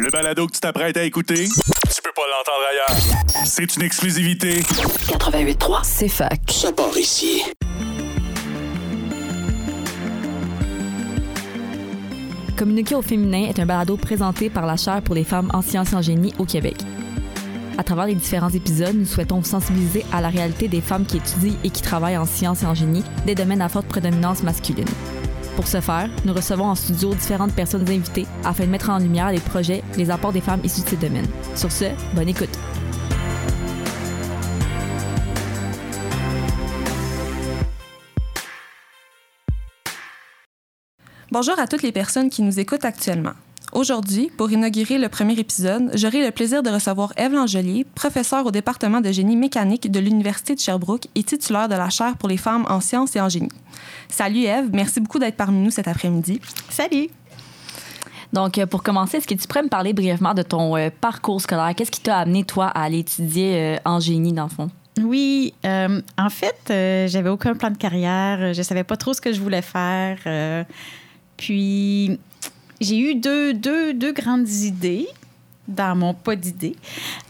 Le balado que tu t'apprêtes à écouter, tu peux pas l'entendre ailleurs. C'est une exclusivité. 88.3, C'est fac. ça part ici. Communiquer au féminin est un balado présenté par la Chaire pour les femmes en sciences et en génie au Québec. À travers les différents épisodes, nous souhaitons vous sensibiliser à la réalité des femmes qui étudient et qui travaillent en sciences et en génie, des domaines à forte prédominance masculine. Pour ce faire, nous recevons en studio différentes personnes invitées afin de mettre en lumière les projets, les apports des femmes issues de ces domaines. Sur ce, bonne écoute. Bonjour à toutes les personnes qui nous écoutent actuellement. Aujourd'hui, pour inaugurer le premier épisode, j'aurai le plaisir de recevoir Eve Langelier, professeure au département de génie mécanique de l'Université de Sherbrooke et titulaire de la chaire pour les femmes en sciences et en génie. Salut Eve, merci beaucoup d'être parmi nous cet après-midi. Salut! Donc, euh, pour commencer, est-ce que tu pourrais me parler brièvement de ton euh, parcours scolaire? Qu'est-ce qui t'a amené, toi, à aller étudier euh, en génie, dans le fond? Oui, euh, en fait, euh, j'avais aucun plan de carrière. Je savais pas trop ce que je voulais faire. euh, puis, j'ai eu deux, deux, deux grandes idées dans mon pas d'idées.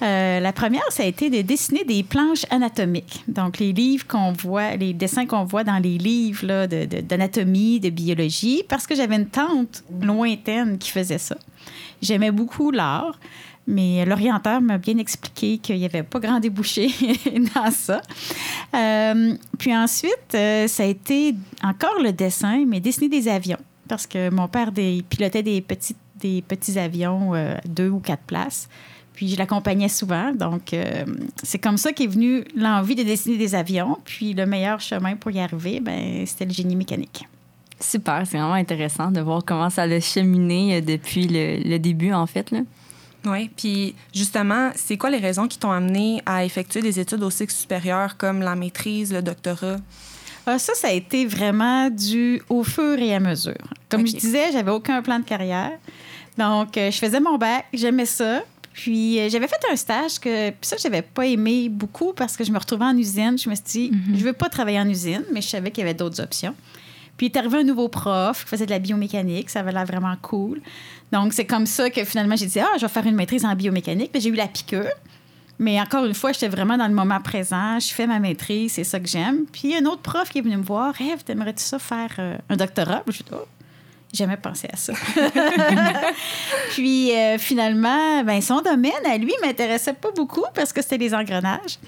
Euh, la première, ça a été de dessiner des planches anatomiques. Donc, les livres qu'on voit, les dessins qu'on voit dans les livres de- d'anatomie, de, biologie, parce que j'avais une tante lointaine qui faisait ça. J'aimais beaucoup l'art. Mais l'orienteur m'a bien expliqué qu'il n'y avait pas grand débouché dans ça. Euh, puis ensuite, euh, ça a été encore le dessin, mais dessiner des avions. Parce que mon père des- pilotait des petits, des petits avions, euh, deux ou quatre places. Puis je l'accompagnais souvent. Donc, euh, c'est comme ça qu'est venue l'envie de dessiner des avions. Puis le meilleur chemin pour y arriver, ben, c'était le génie mécanique. Super, c'est vraiment intéressant de voir comment ça a cheminé euh, depuis le, le début, en fait. Là. Oui, puis justement, c'est quoi les raisons qui t'ont amené à effectuer des études au cycle supérieur comme la maîtrise, le doctorat? Ah, ça, ça a été vraiment dû au fur et à mesure. Comme je disais, j'avais aucun plan de carrière. Donc, euh, je faisais mon bac, j'aimais ça. Puis, euh, j'avais fait un stage que puis ça, j'avais pas aimé beaucoup parce que je me retrouvais en usine. Je me suis dit, je veux pas travailler en usine, mais je savais qu'il y avait d'autres options. Puis, il est arrivé un nouveau prof qui faisait de la biomécanique. Ça avait l'air vraiment cool. Donc, c'est comme ça que finalement, j'ai dit, ah, je vais faire une maîtrise en biomécanique. Puis, j'ai eu la piqûre. Mais encore une fois, j'étais vraiment dans le moment présent. Je fais ma maîtrise, c'est ça que j'aime. Puis, un autre prof qui est venu me voir. Rêve, t'aimerais-tu ça faire euh, un doctorat? Je dis, oh, jamais pensé à ça. Puis, euh, finalement, ben, son domaine, à lui, m'intéressait pas beaucoup parce que c'était les engrenages.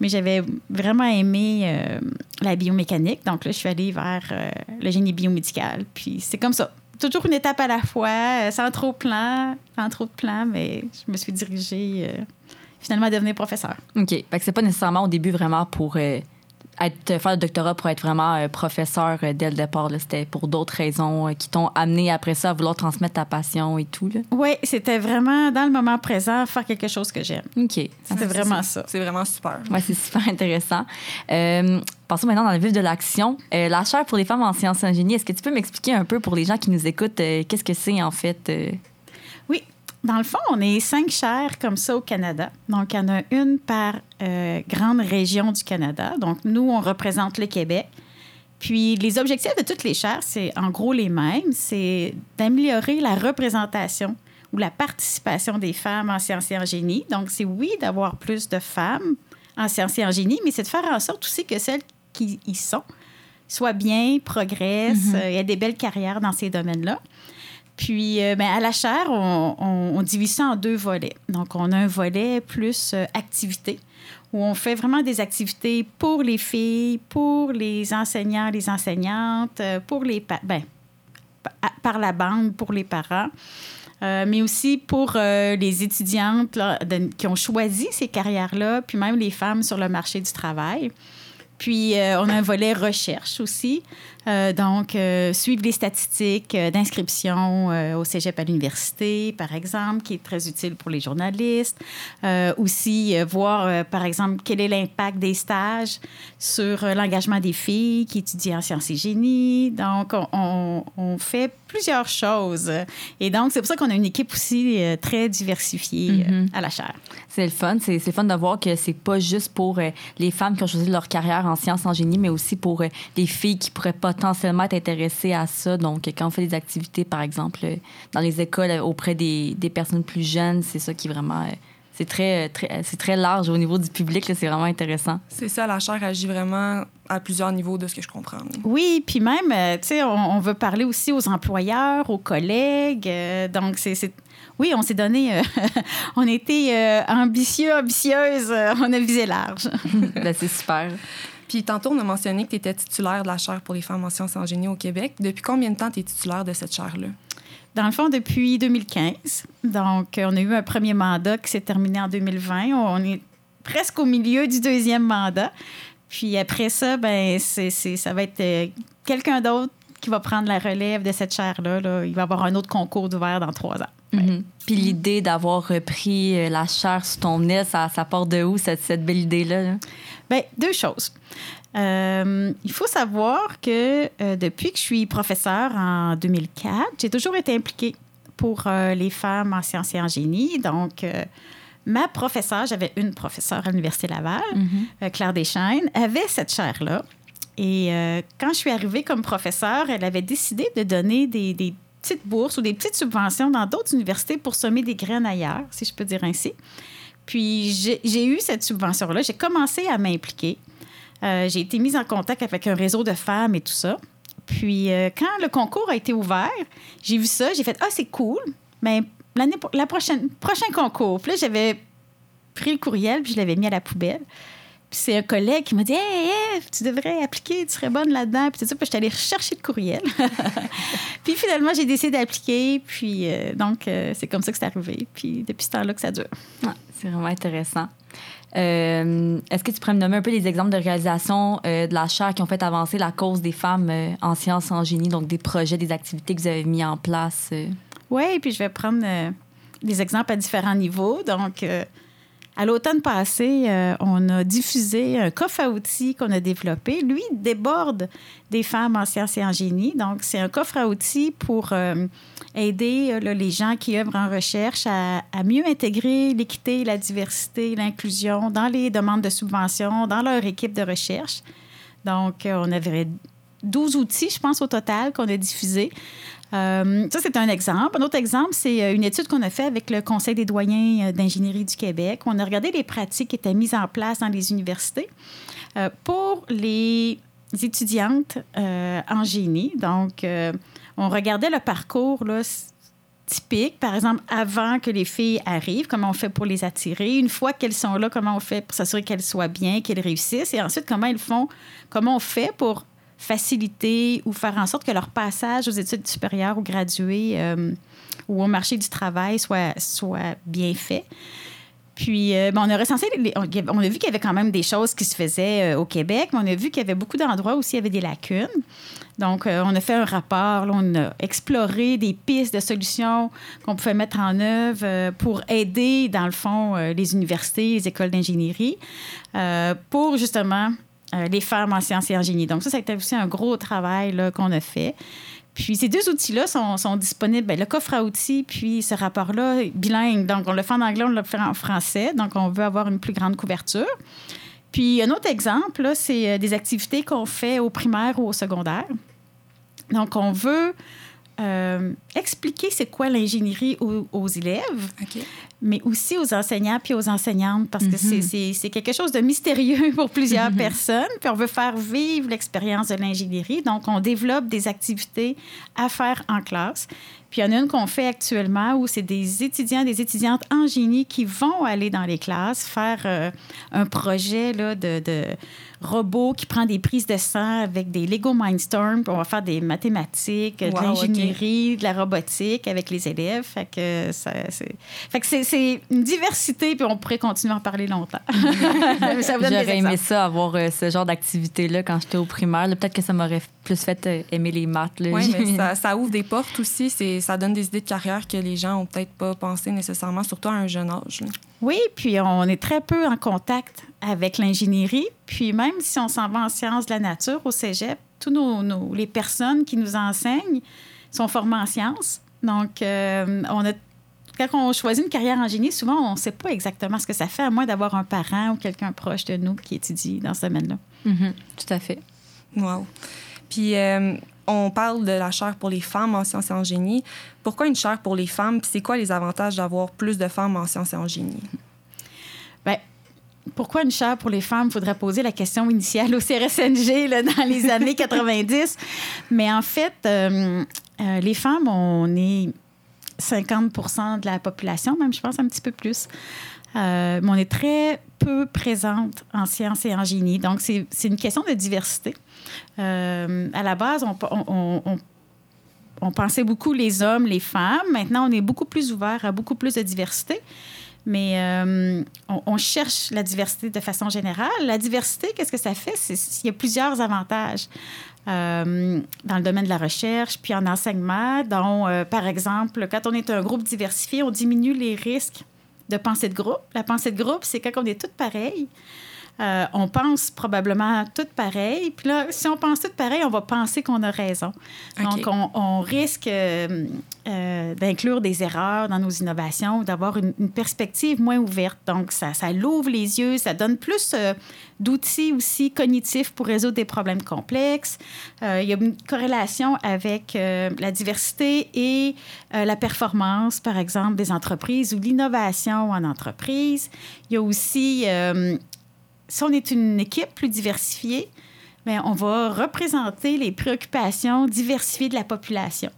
Mais j'avais vraiment aimé euh, la biomécanique. Donc, là, je suis allée vers euh, le génie biomédical. Puis, c'est comme ça. Toujours une étape à la fois, sans trop de plans, sans trop de plans, mais je me suis dirigée finalement à devenir professeur. OK. Fait que c'est pas nécessairement au début vraiment pour euh, être, faire le doctorat pour être vraiment euh, professeur euh, dès le départ. là. C'était pour d'autres raisons euh, qui t'ont amené après ça à vouloir transmettre ta passion et tout. Là. Oui, c'était vraiment dans le moment présent, faire quelque chose que j'aime. OK. C'était vraiment ça. C'est vraiment super. Ouais, c'est super intéressant. Euh, passons maintenant dans le vif de l'action. Euh, la chaire pour les femmes en sciences génie, est-ce que tu peux m'expliquer un peu pour les gens qui nous écoutent, euh, qu'est-ce que c'est en fait? Dans le fond, on est cinq chaires comme ça au Canada. Donc, il y en a une par euh, grande région du Canada. Donc, nous, on représente le Québec. Puis, les objectifs de toutes les chaires, c'est en gros les mêmes. C'est d'améliorer la représentation ou la participation des femmes en sciences et en génie. Donc, c'est oui d'avoir plus de femmes en sciences et en génie, mais c'est de faire en sorte aussi que celles qui y sont soient bien, progressent, euh, aient des belles carrières dans ces domaines-là. Puis, euh, ben, à la chaire, on, on- divise ça en deux volets. Donc, on a un volet plus euh, activité, où on fait vraiment des activités pour les filles, pour les enseignants, les enseignantes, euh, pour les... Ben, pa- par la bande, pour les parents. Euh, mais aussi pour les étudiantes qui ont choisi ces carrières-là, puis même les femmes sur le marché du travail. Puis, on a un volet recherche aussi. Euh, donc, euh, suivre les statistiques euh, d'inscription euh, au cégep à l'université, par exemple, qui est très utile pour les journalistes. Euh, aussi, euh, voir, par exemple, quel est l'impact des stages sur l'engagement des filles qui étudient en sciences et génie. Donc, on, on- on fait plusieurs choses. Et donc, c'est pour ça qu'on a une équipe aussi très diversifiée euh, Mhm. à la chaire. C'est le fun. C'est le fun de voir que c'est pas juste pour les femmes qui ont choisi leur carrière en sciences en génie, mais aussi pour les filles qui pourraient potentiellement être intéressées à ça. Donc, quand on fait des activités, par exemple, euh, dans les écoles euh, auprès des, des personnes plus jeunes, c'est ça qui est vraiment. euh, c'est très, très, c'est très large au niveau du public. C'est vraiment intéressant. C'est ça, la chaire agit vraiment à plusieurs niveaux de ce que je comprends. là. Oui, puis même, euh, tu sais, on, on veut parler aussi aux employeurs, aux collègues. euh, donc, c'est. c'est- Oui, on s'est donné. euh, on était euh, ambitieux, ambitieuses. euh, on a visé large. Ben, c'est super. Puis tantôt, on a mentionné que tu étais titulaire de la chaire pour les femmes en sciences et en génie au Québec. Depuis combien de temps tu es titulaire de cette chaire-là? Dans le fond, depuis 2015. Donc, euh, on a eu un premier mandat qui s'est terminé en 2020. On est presque au milieu du deuxième mandat. Puis après ça, ben, c'est, c'est- ça va être euh, quelqu'un d'autre qui va prendre la relève de cette chaire-là. là. Il va y avoir un autre concours d'ouvert dans trois ans. Mhm. Puis l'idée d'avoir repris euh, la chair sous ton nez, ça, ça part de où, cette, cette belle idée-là? là? Bien, deux choses. Euh, il faut savoir que euh, depuis que je suis professeure en 2004, j'ai toujours été impliquée pour euh, les femmes en sciences et en génie. Donc, ma professeure, j'avais une professeure à l'Université Laval, euh, Claire Deschaines, avait cette chaire-là. Et quand je suis arrivée comme professeure, elle avait décidé de donner des, des petites bourses ou des petites subventions dans d'autres universités pour semer des graines ailleurs, si je peux dire ainsi. Puis j'ai eu cette subvention-là. J'ai commencé à m'impliquer. Euh, j'ai été mise en contact avec un réseau de femmes et tout ça. Puis euh, quand le concours a été ouvert, j'ai vu ça, j'ai fait ah c'est cool. Mais l'année la prochaine prochain concours. Puis là j'avais pris le courriel puis je l'avais mis à la poubelle. Puis c'est un collègue qui m'a dit Hey, Eve, tu devrais appliquer, tu serais bonne là-dedans. Puis tout ça, puis je suis allée rechercher le courriel. puis finalement, j'ai décidé d'appliquer. Puis euh, donc, euh, c'est comme ça que c'est arrivé. Puis depuis ce temps-là que ça dure. C'est vraiment intéressant. Euh, Est-ce que tu pourrais me nommer un peu des exemples de réalisation euh, de la chaire qui ont fait avancer la cause des femmes en sciences en génie, donc des projets, des activités que vous avez mis en place? Oui, puis je vais prendre des exemples à différents niveaux. Donc, à l'automne passé, euh, on a diffusé un coffre à outils qu'on a développé. Lui déborde des femmes en sciences et en génie. Donc, c'est un coffre à outils pour euh, aider euh, les gens qui œuvrent en recherche à, à mieux intégrer l'équité, la diversité, l'inclusion dans les demandes de subventions, dans leur équipe de recherche. Donc, on avait 12 outils, je pense, au total qu'on a diffusés. Euh, ça, c'est un exemple. Un autre exemple, c'est euh, une étude qu'on a faite avec le Conseil des doyens euh, d'ingénierie du Québec. On a regardé les pratiques qui étaient mises en place dans les universités pour les étudiantes en génie. Donc, on regardait le parcours là, typique, par exemple, avant que les filles arrivent, comment on fait pour les attirer. Une fois qu'elles sont là, comment on fait pour s'assurer qu'elles soient bien, qu'elles réussissent. Et ensuite, comment elles font, comment on fait pour faciliter ou faire en sorte que leur passage aux études supérieures ou graduées euh, ou au marché du travail soit, soit bien fait. Puis, euh, ben, on a recensé, on, a vu qu'il y avait quand même des choses qui se faisaient euh, au Québec, mais on a vu qu'il y avait beaucoup d'endroits où il y avait des lacunes. Donc, on a fait un rapport, on a exploré des pistes de solutions qu'on pouvait mettre en œuvre pour aider, dans le fond, les universités, les écoles d'ingénierie, pour justement euh, les femmes en sciences et en génie. Donc, ça, été aussi un gros travail qu'on a fait. Puis ces deux outils-là sont, disponibles. Ben, le coffre à outils, puis ce rapport-là, bilingue. Donc, on le fait en anglais, on le fait en français. Donc, on veut avoir une plus grande couverture. Puis un autre exemple, c'est euh, des activités qu'on fait au primaire ou au secondaire. Donc, on veut euh, expliquer c'est quoi l'ingénierie aux, élèves. Mais aussi aux enseignants puis aux enseignantes parce que c'est- c'est quelque chose de mystérieux pour plusieurs personnes. Puis on veut faire vivre l'expérience de l'ingénierie. Donc, on développe des activités à faire en classe. Puis il y en a une qu'on fait actuellement où c'est des étudiants, des étudiantes en génie qui vont aller dans les classes faire euh, un projet là, de, de robot qui prend des prises de sang avec des Lego Mindstorm. Puis on va faire des mathématiques, de l'ingénierie, de la robotique avec les élèves. Fait que ça, c'est, fait que c'est, c'est une diversité, puis on pourrait continuer à en parler longtemps. ça vous donne des J'aurais aimé ça, avoir euh, ce genre d'activité-là quand j'étais au primaire. Là, Peut-être que ça m'aurait plus fait euh, aimer les maths. là. Oui, mais ça, ça ouvre des portes aussi. C'est, ça donne des idées de carrière que les gens ont peut-être pas pensé nécessairement, surtout à un jeune âge. là. Oui, puis on est très peu en contact avec l'ingénierie. Puis même si on s'en va en sciences de la nature au cégep, tous nos, nos- les personnes qui nous enseignent sont formés en sciences. Donc, euh, on a quand on choisit une carrière en génie, souvent, on ne sait pas exactement ce que ça fait, à moins d'avoir un parent ou quelqu'un proche de nous qui étudie dans ce domaine-là. Mhm, tout à fait. Wow. Puis, euh, on parle de la chaire pour les femmes en sciences et en génie. Pourquoi une chaire pour les femmes? Puis, c'est quoi les avantages d'avoir plus de femmes en sciences et en génie? Bien, pourquoi une chaire pour les femmes? Il faudrait poser la question initiale au CRSNG là, dans les années 90. Mais en fait, euh, euh, les femmes, on est 50% de la population, même, je pense, un petit peu plus. Euh, mais on est très peu présente en sciences et en génie. Donc, c'est une question de diversité. Euh, à la base, on, pensait beaucoup les hommes, les femmes. Maintenant, on est beaucoup plus ouvert à beaucoup plus de diversité. Mais euh, on, cherche la diversité de façon générale. La diversité, qu'est-ce que ça fait? Il y a plusieurs avantages. Dans le domaine de la recherche, puis en enseignement, dont, par exemple, quand on est un groupe diversifié, on diminue les risques de pensée de groupe. La pensée de groupe, c'est quand on est toutes pareilles. Euh, on pense probablement toutes pareilles. Puis là, si on pense toutes pareilles, on va penser qu'on a raison. Donc, on, risque euh, euh, d'inclure des erreurs dans nos innovations, d'avoir une, perspective moins ouverte. Donc, ça, ça l'ouvre les yeux, ça donne plus d'outils aussi cognitifs pour résoudre des problèmes complexes. il y a une corrélation avec la diversité et la performance, par exemple, des entreprises ou l'innovation en entreprise. Il y a aussi si on est une équipe plus diversifiée, bien, on va représenter les préoccupations diversifiées de la population.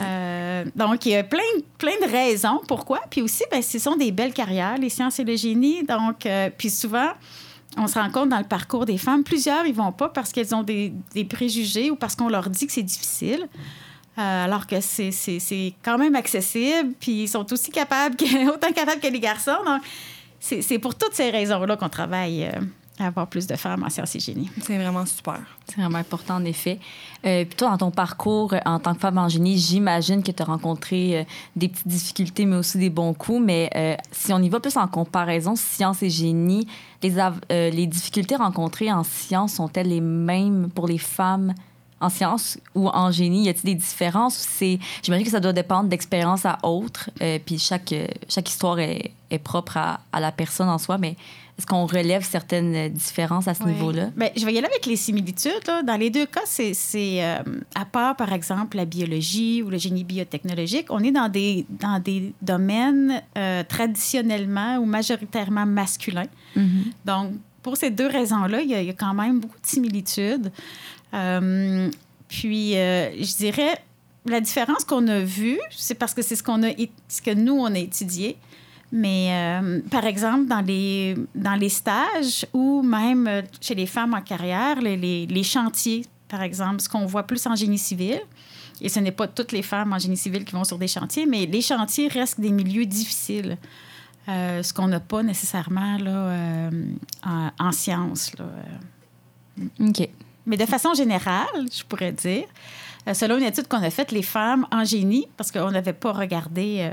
Euh, donc, il y a plein, plein de raisons pourquoi. Puis aussi, bien, ce sont des belles carrières, les sciences et le génie. Donc, euh, puis souvent, on se rend compte dans le parcours des femmes, plusieurs, ils vont pas parce qu'elles ont des, des, préjugés ou parce qu'on leur dit que c'est difficile. Euh, alors que c'est quand même accessible, puis ils sont aussi capables, autant capables que les garçons. Donc, c'est pour toutes ces raisons-là qu'on travaille. Euh, à avoir plus de femmes en sciences et génie. C'est vraiment super. C'est vraiment important, en effet. Euh, puis toi, dans ton parcours en tant que femme en génie, j'imagine que tu as rencontré euh, des petites difficultés, mais aussi des bons coups. Mais si on y va plus en comparaison, sciences et génie, les, les difficultés rencontrées en sciences sont-elles les mêmes pour les femmes? En sciences ou en génie? Y a-t-il des différences? C'est, j'imagine que ça doit dépendre d'expérience à autre. Euh, puis chaque, chaque histoire est, est propre à, à, la personne en soi, mais est-ce qu'on relève certaines différences à ce niveau-là? Bien, je vais y aller avec les similitudes. Là. Dans les deux cas, c'est, c'est euh, à part, par exemple, la biologie ou le génie biotechnologique, on est dans des, dans des domaines euh, traditionnellement ou majoritairement masculins. Mm-hmm. Donc, pour ces deux raisons-là, il y, a, quand même beaucoup de similitudes. Euh, puis, euh, je dirais, la différence qu'on a vue, c'est parce que c'est ce, qu'on ce que nous, on a étudié. Mais euh, par exemple, dans les, dans les stages ou même chez les femmes en carrière, les, les, chantiers, par exemple, ce qu'on voit plus en génie civil, et ce n'est pas toutes les femmes en génie civil qui vont sur des chantiers, mais les chantiers restent des milieux difficiles. Ce qu'on n'a pas nécessairement là, en, en, sciences. Là. OK. Mais de façon générale, je pourrais dire, euh, selon une étude qu'on a faite, les femmes en génie, parce qu'on n'avait pas regardé euh,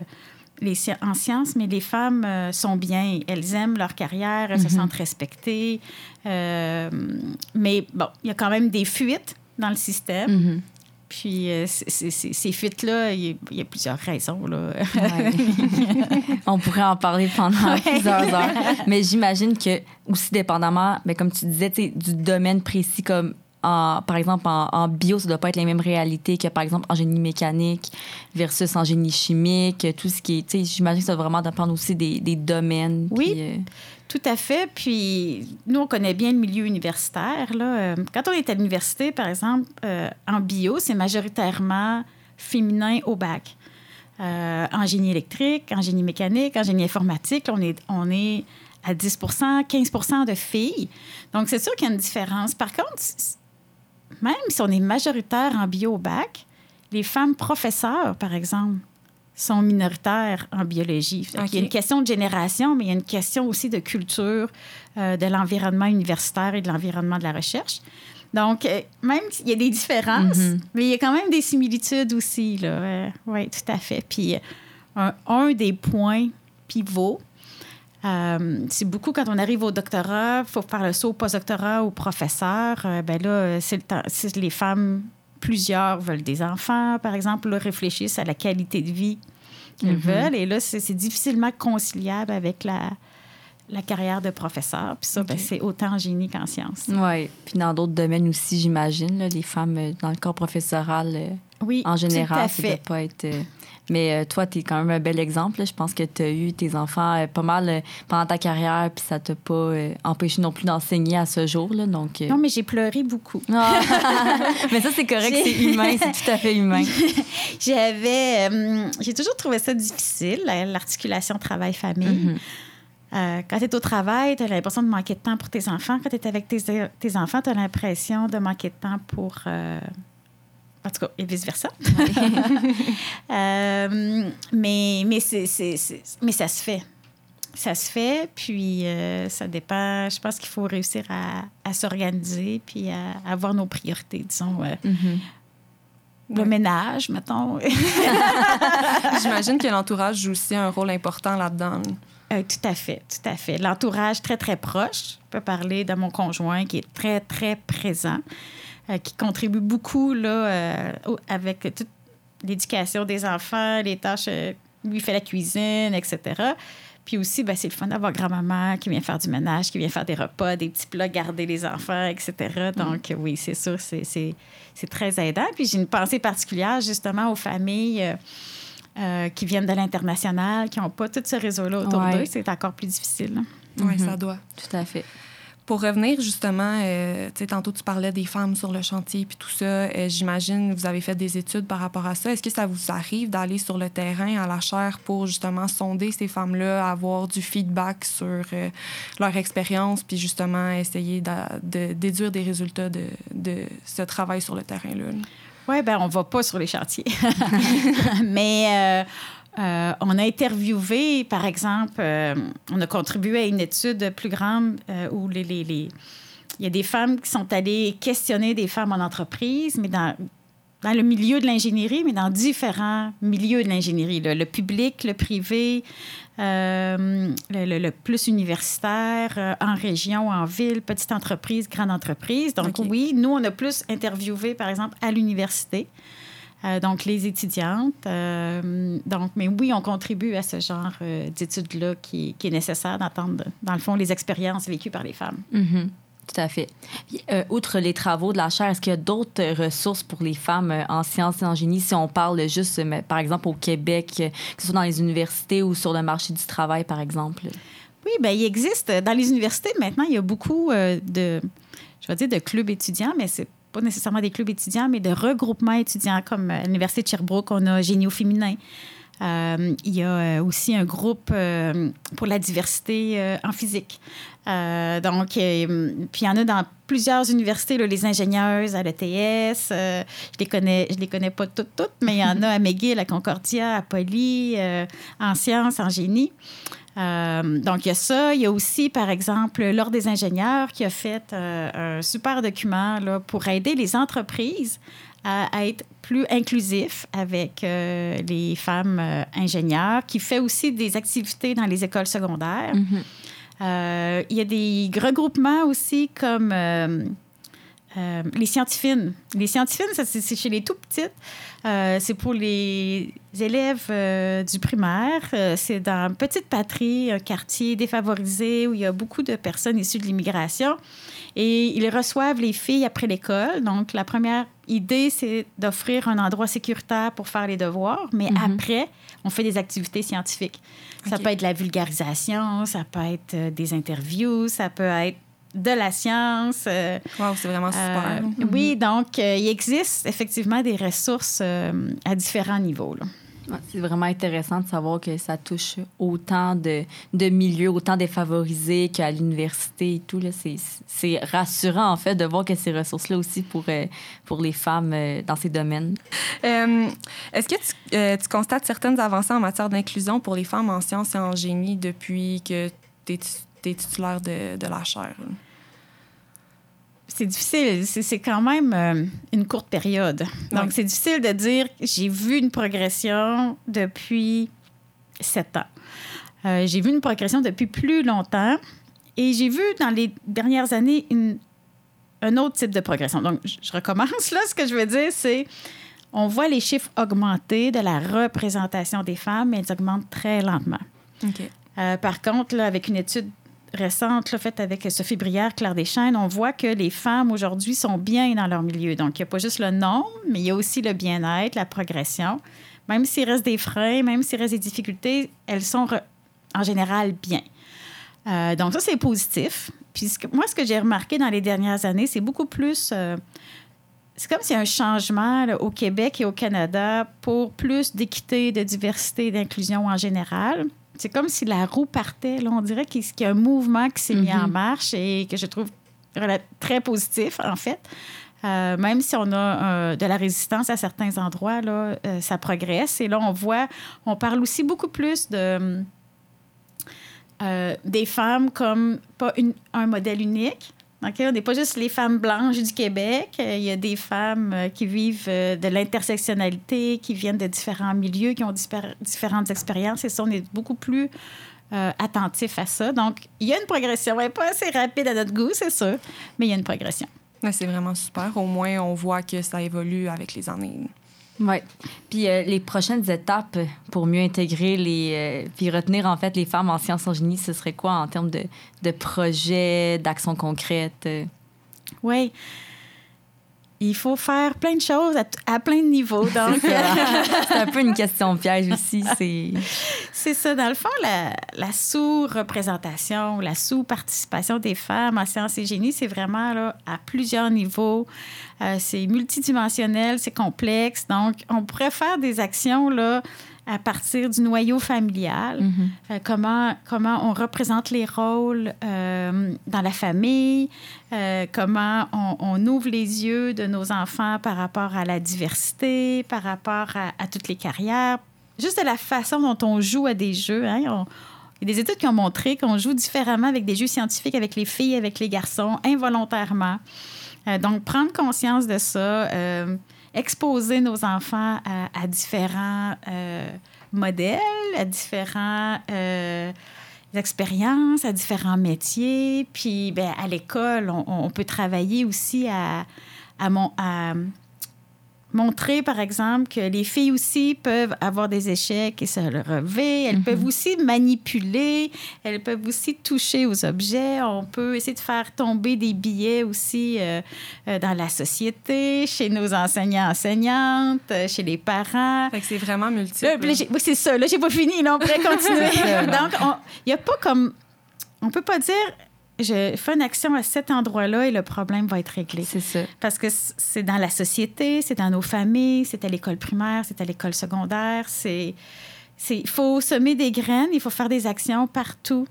les, en sciences, mais les femmes euh, sont bien, elles aiment leur carrière, elles se mhm. sentent respectées. mais bon, il y a quand même des fuites dans le système. Mhm. Puis ces fuites-là, il y, a plusieurs raisons. Là. On pourrait en parler pendant plusieurs heures. Mais j'imagine que, aussi dépendamment, mais comme tu disais, du domaine précis, comme en, par exemple, en, bio, ça ne doit pas être les mêmes réalités que, par exemple, en génie mécanique versus en génie chimique, tout ce qui est. J'imagine que ça doit vraiment dépendre aussi des, des domaines. Oui. Euh, tout à fait. Puis, nous, on connaît bien le milieu universitaire. Là. Euh, quand on est à l'université, par exemple, euh, en bio, c'est majoritairement féminin au bac. Euh, en génie électrique, en génie mécanique, en génie informatique, on est, on est à 10% 15% de filles. Donc, c'est sûr qu'il y a une différence. Par contre, même si on est majoritaire en bio au bac, les femmes professeurs, par exemple, sont minoritaires en biologie. Il y a une question de génération, mais il y a une question aussi de culture, euh, de l'environnement universitaire et de l'environnement de la recherche. Donc, euh, même s'il y a des différences, mm-hmm. mais il y a quand même des similitudes aussi. Euh, oui, tout à fait. Puis, un, des points pivots, c'est beaucoup quand on arrive au doctorat, il faut faire le saut au postdoctorat ou professeur. ben là, c'est les femmes plusieurs veulent des enfants, par exemple, là, réfléchissent à la qualité de vie qu'ils veulent. Et là, c'est difficilement conciliable avec la, la carrière de professeur. Puis ça, ben, c'est autant en génie qu'en sciences. Oui. Puis dans d'autres domaines aussi, j'imagine, les femmes euh, dans le corps professoral, euh, Oui, en tout à général, ça fait. pas être. Mais euh, toi, tu es quand même un bel exemple. là. Je pense que tu as eu tes enfants euh, pas mal euh, pendant ta carrière, puis ça t'a pas empêché non plus d'enseigner à ce jour. Là, donc, Non, mais j'ai pleuré beaucoup. Ah. mais ça, c'est correct, c'est humain, c'est tout à fait humain. J'avais, euh, j'ai toujours trouvé ça difficile, la- l'articulation travail-famille. Euh, quand tu es au travail, tu as l'impression de manquer de temps pour tes enfants. Quand tu es avec tes, tes enfants, tu as l'impression de manquer de temps pour. euh, en tout cas, et vice-versa. Euh, mais, mais, c'est, c'est- c'est- mais ça se fait. Ça se fait, puis euh, ça dépend. Je pense qu'il faut réussir à, à s'organiser, puis à, à avoir nos priorités, disons. euh, Le Ouais. ménage, mettons. J'imagine que l'entourage joue aussi un rôle important là-dedans. Euh, tout à fait, tout à fait. L'entourage très, très proche. Je peux parler de mon conjoint qui est très, très présent, qui contribue beaucoup là, euh, avec toute l'éducation des enfants, les tâches. euh, lui fait la cuisine, etc. Puis aussi, ben, c'est le fun d'avoir grand-maman qui vient faire du ménage, qui vient faire des repas, des petits plats, garder les enfants, etc. Donc, euh, oui, c'est sûr, c'est- c'est c'est très aidant. Puis j'ai une pensée particulière, justement, aux familles. euh, euh, qui viennent de l'international, qui n'ont pas tout ce réseau-là autour Ouais. d'eux, c'est encore plus difficile. Oui, ça doit. Tout à fait. Pour revenir justement, euh, tantôt tu parlais des femmes sur le chantier puis tout ça. euh, J'imagine vous avez fait des études par rapport à ça. Est-ce que ça vous arrive d'aller sur le terrain à la chaire pour justement sonder ces femmes-là, avoir du feedback sur euh, leur expérience puis justement essayer de, déduire des résultats de, ce travail sur le terrain-là? là? Oui, ben on va pas sur les chantiers. Mais euh, on a interviewé, par exemple, euh, on a contribué à une étude plus grande euh, où les, les- les- il y a des femmes qui sont allées questionner des femmes en entreprise, mais dans, dans le milieu de l'ingénierie, mais dans différents milieux de l'ingénierie. Le public, le privé, le, le- le plus universitaire, en région, en ville, petite entreprise, grande entreprise. Donc oui, nous, on a plus interviewé, par exemple, à l'université. Euh, donc, les étudiantes. Euh, donc, mais oui, on contribue à ce genre euh, d'études-là qui, qui est nécessaire d'entendre, dans le fond, les expériences vécues par les femmes. Mhm. Tout à fait. Puis, outre les travaux de la chaire, est-ce qu'il y a d'autres ressources pour les femmes en sciences et en génie si on parle juste, par exemple, au Québec, que ce soit dans les universités ou sur le marché du travail, par exemple? Oui, bien, il existe. Dans les universités, maintenant, il y a beaucoup de, je vais dire, de clubs étudiants, mais c'est pas nécessairement des clubs étudiants, mais de regroupements étudiants, comme à l'Université de Sherbrooke, on a Génie au féminin. Euh, il y a euh, aussi un groupe euh, pour la diversité euh, en physique. Euh, donc, euh, puis il y en a dans plusieurs universités, là, les ingénieuses à l'ETS. euh, je les connais, je les connais pas toutes, toutes, mais il y en a à McGill, à Concordia, à Poly, euh, en sciences, en génie. Euh, donc, il y a ça. Il y a aussi, par exemple, l'Ordre des ingénieurs qui a fait euh, un super document là, pour aider les entreprises à, à être plus inclusifs avec euh, les femmes ingénieurs, qui fait aussi des activités dans les écoles secondaires. Euh, il y a des regroupements aussi comme euh, les scientifines. Les scientifines, ça, c'est chez les tout petites. Euh, c'est pour les élèves euh, du primaire. C'est dans une petite patrie, un quartier défavorisé où il y a beaucoup de personnes issues de l'immigration. Et ils reçoivent les filles après l'école. Donc, la première idée, c'est d'offrir un endroit sécuritaire pour faire les devoirs. Mais après, on fait des activités scientifiques. Ça peut être de la vulgarisation, ça peut être des interviews, ça peut être de la science. euh, Wow, c'est vraiment super. euh, Oui, donc euh, il existe effectivement des ressources euh, à différents niveaux. là. C'est vraiment intéressant de savoir que ça touche autant de, de milieux, autant défavorisés qu'à l'université et tout. là. C'est- C'est rassurant, en fait, de voir que ces ressources-là aussi pour, pour les femmes dans ces domaines. Euh, Est-ce que tu, euh, tu constates certaines avancées en matière d'inclusion pour les femmes en sciences et en génie depuis que tu es, titulaire de, de la chaire? C'est difficile, c'est quand même euh, une courte période. Donc, c'est difficile de dire j'ai vu une progression depuis sept ans. Euh, j'ai vu une progression depuis plus longtemps et j'ai vu dans les dernières années une un autre type de progression. Donc, je recommence là. Ce que je veux dire, c'est on voit les chiffres augmenter de la représentation des femmes, mais ils augmentent très lentement. Euh, par contre, là, avec une étude récente là, faite avec Sophie Brière, Claire Deschaines, on voit que les femmes aujourd'hui sont bien dans leur milieu. Donc, il n'y a pas juste le nombre, mais il y a aussi le bien-être, la progression. Même s'il reste des freins, même s'il reste des difficultés, elles sont en général bien. Euh, donc, ça, c'est positif. Puis, moi, ce que j'ai remarqué dans les dernières années, c'est beaucoup plus. euh, c'est comme s'il y a un changement au Québec et au Canada pour plus d'équité, de diversité d'inclusion en général. C'est comme si la roue partait. Là, on dirait qu'il y a un mouvement qui s'est mis en marche et que je trouve très positif, en fait. Euh, même si on a euh, de la résistance à certains endroits, là, euh, ça progresse. Et là, on voit, on parle aussi beaucoup plus de des femmes comme pas une- un modèle unique. On n'est pas juste les femmes blanches du Québec. Euh, Il y a des femmes euh, qui vivent euh, de l'intersectionnalité, qui viennent de différents milieux, qui ont différentes expériences. Et ça, on est beaucoup plus euh, attentif à ça. Donc, il y a une progression. Elle pas assez rapide à notre goût, c'est sûr, mais il y a une progression. C'est vraiment super. Au moins, on voit que ça évolue avec les années. Oui. Puis euh, les prochaines étapes pour mieux intégrer les. euh, puis retenir en fait les femmes en sciences en génie, ce serait quoi en termes de, de projets, d'actions concrètes? Oui. Il faut faire plein de choses à, plein de niveaux. Donc, c'est un peu une question piège aussi. C'est. C'est ça, dans le fond, la, la sous-représentation, la sous-participation des femmes en sciences et génie, c'est vraiment là, à plusieurs niveaux. Euh, c'est multidimensionnel, c'est complexe. Donc, on pourrait faire des actions là, à partir du noyau familial. Euh, comment, comment on représente les rôles euh, dans la famille, euh, comment on, on ouvre les yeux de nos enfants par rapport à la diversité, par rapport à, à toutes les carrières, juste de la façon dont on joue à des jeux. hein. On- il y a des études qui ont montré qu'on joue différemment avec des jeux scientifiques avec les filles, avec les garçons, involontairement. Euh, donc, prendre conscience de ça, euh, exposer nos enfants à, différents euh, modèles, à différents euh, expériences, à différents métiers. Puis, ben, à l'école, on, peut travailler aussi à, à, mon, à montrer, par exemple, que les filles aussi peuvent avoir des échecs et se relever. Elles peuvent aussi manipuler. Elles peuvent aussi toucher aux objets. On peut essayer de faire tomber des billets aussi euh, euh, dans la société, chez nos enseignants, enseignantes, euh, chez les parents. Fait que c'est vraiment multiple. Là, oui, c'est ça. Là, j'ai pas fini. Là, on pourrait continuer. Donc, il n'y a pas comme... On peut pas dire, je fais une action à cet endroit-là et le problème va être réglé. C'est ça. Parce que c'est dans la société, c'est dans nos familles, c'est à l'école primaire, c'est à l'école secondaire. C'est, il faut semer des graines, il faut faire des actions partout,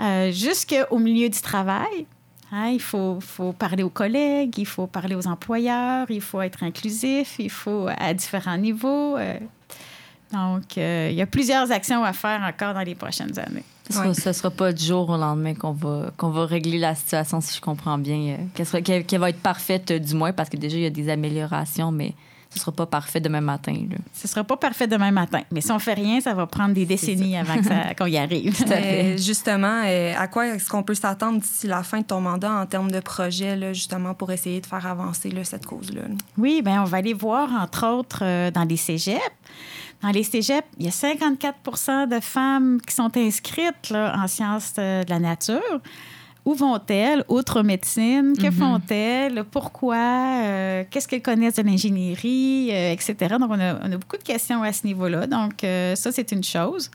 euh, jusqu'au milieu du travail. Hein, il faut, faut parler aux collègues, il faut parler aux employeurs, il faut être inclusif, il faut à différents niveaux. euh. donc, euh, il y a plusieurs actions à faire encore dans les prochaines années. Sera, Ouais. ce sera pas du jour au lendemain qu'on va, qu'on va régler la situation, si je comprends bien. euh, qu'elle, va être parfaite, euh, du moins, parce que déjà, il y a des améliorations, mais ce sera pas parfait demain matin. Là. Ce sera pas parfait demain matin, mais si on fait rien, ça va prendre des décennies avant ça- qu'on y arrive. Justement, euh, à quoi est-ce qu'on peut s'attendre d'ici la fin de ton mandat en termes de projet, là, justement, pour essayer de faire avancer là, cette cause-là? Oui, bien, on va aller voir, entre autres, euh, dans les cégeps. Dans les cégeps, il y a 54% de femmes qui sont inscrites là, en sciences de la nature. Où vont-elles? Outre médecine, que font-elles? Pourquoi? Euh, Qu'est-ce qu'elles connaissent de l'ingénierie, euh, etc. Donc, on a, on a beaucoup de questions à ce niveau-là. Donc, euh, ça, c'est une chose.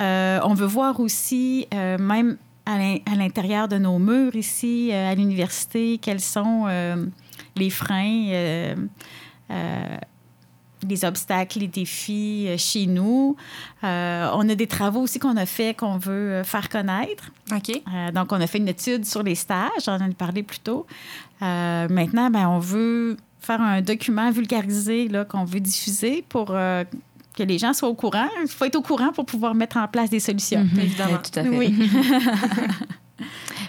On veut voir aussi, même à l'in- à l'intérieur de nos murs ici, à l'université, quels sont les freins, les obstacles, les défis euh, chez nous. Euh, on a des travaux aussi qu'on a fait qu'on veut euh, faire connaître. OK. Euh, donc, on a fait une étude sur les stages, j'en ai parlé plus tôt. Euh, maintenant, ben, on veut faire un document vulgarisé là, qu'on veut diffuser pour euh, que les gens soient au courant. Il faut être au courant pour pouvoir mettre en place des solutions. Mhm. Évidemment. Ouais, tout à fait. Oui.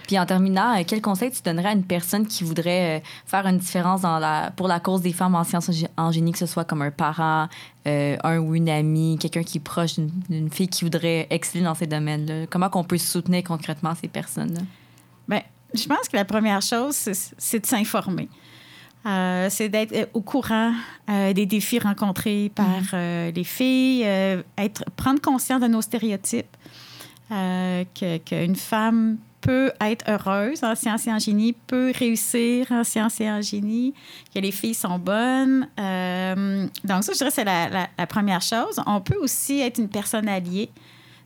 Puis en terminant, euh, quel conseil tu donnerais à une personne qui voudrait euh, faire une différence dans la, pour la cause des femmes en sciences en génie, que ce soit comme un parent, euh, un ou une amie, quelqu'un qui est proche d'une- fille qui voudrait exceller dans ces domaines-là? Comment qu'on peut soutenir concrètement ces personnes-là? Ben, je pense que la première chose, c'est de s'informer. Euh, c'est d'être au courant euh, des défis rencontrés par mhm. les filles, être, prendre conscience de nos stéréotypes, qu'une femme peut être heureuse en sciences et en génie, peut réussir en sciences et en génie, que les filles sont bonnes. donc ça, je dirais, c'est la, première chose. On peut aussi être une personne alliée.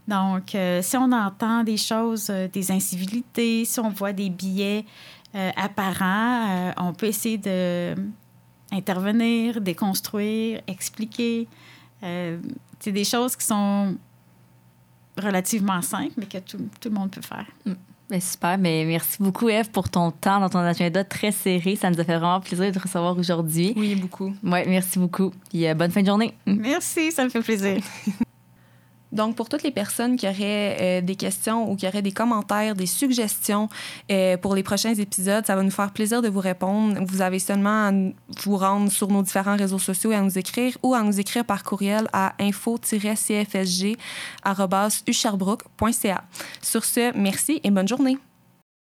Donc, si on entend des choses, des incivilités, si on voit des billets euh, apparent. Euh, on peut essayer de intervenir, déconstruire, expliquer. Euh, c'est des choses qui sont relativement simples, mais que tout, tout le monde peut faire. Mm. Ben, super, mais merci beaucoup, Eve, pour ton temps dans ton agenda très serré. Ça nous a fait vraiment plaisir de te recevoir aujourd'hui. Oui, beaucoup. Oui, merci beaucoup. Et bonne fin de journée. Merci, ça me fait plaisir. Donc, pour toutes les personnes qui auraient euh, des questions ou qui auraient des commentaires, des suggestions euh, pour les prochains épisodes, ça va nous faire plaisir de vous répondre. Vous avez seulement à vous rendre sur nos différents réseaux sociaux et à nous écrire ou à nous écrire par courriel à info-cfsg.ucherbrook.ca. Sur ce, merci et bonne journée.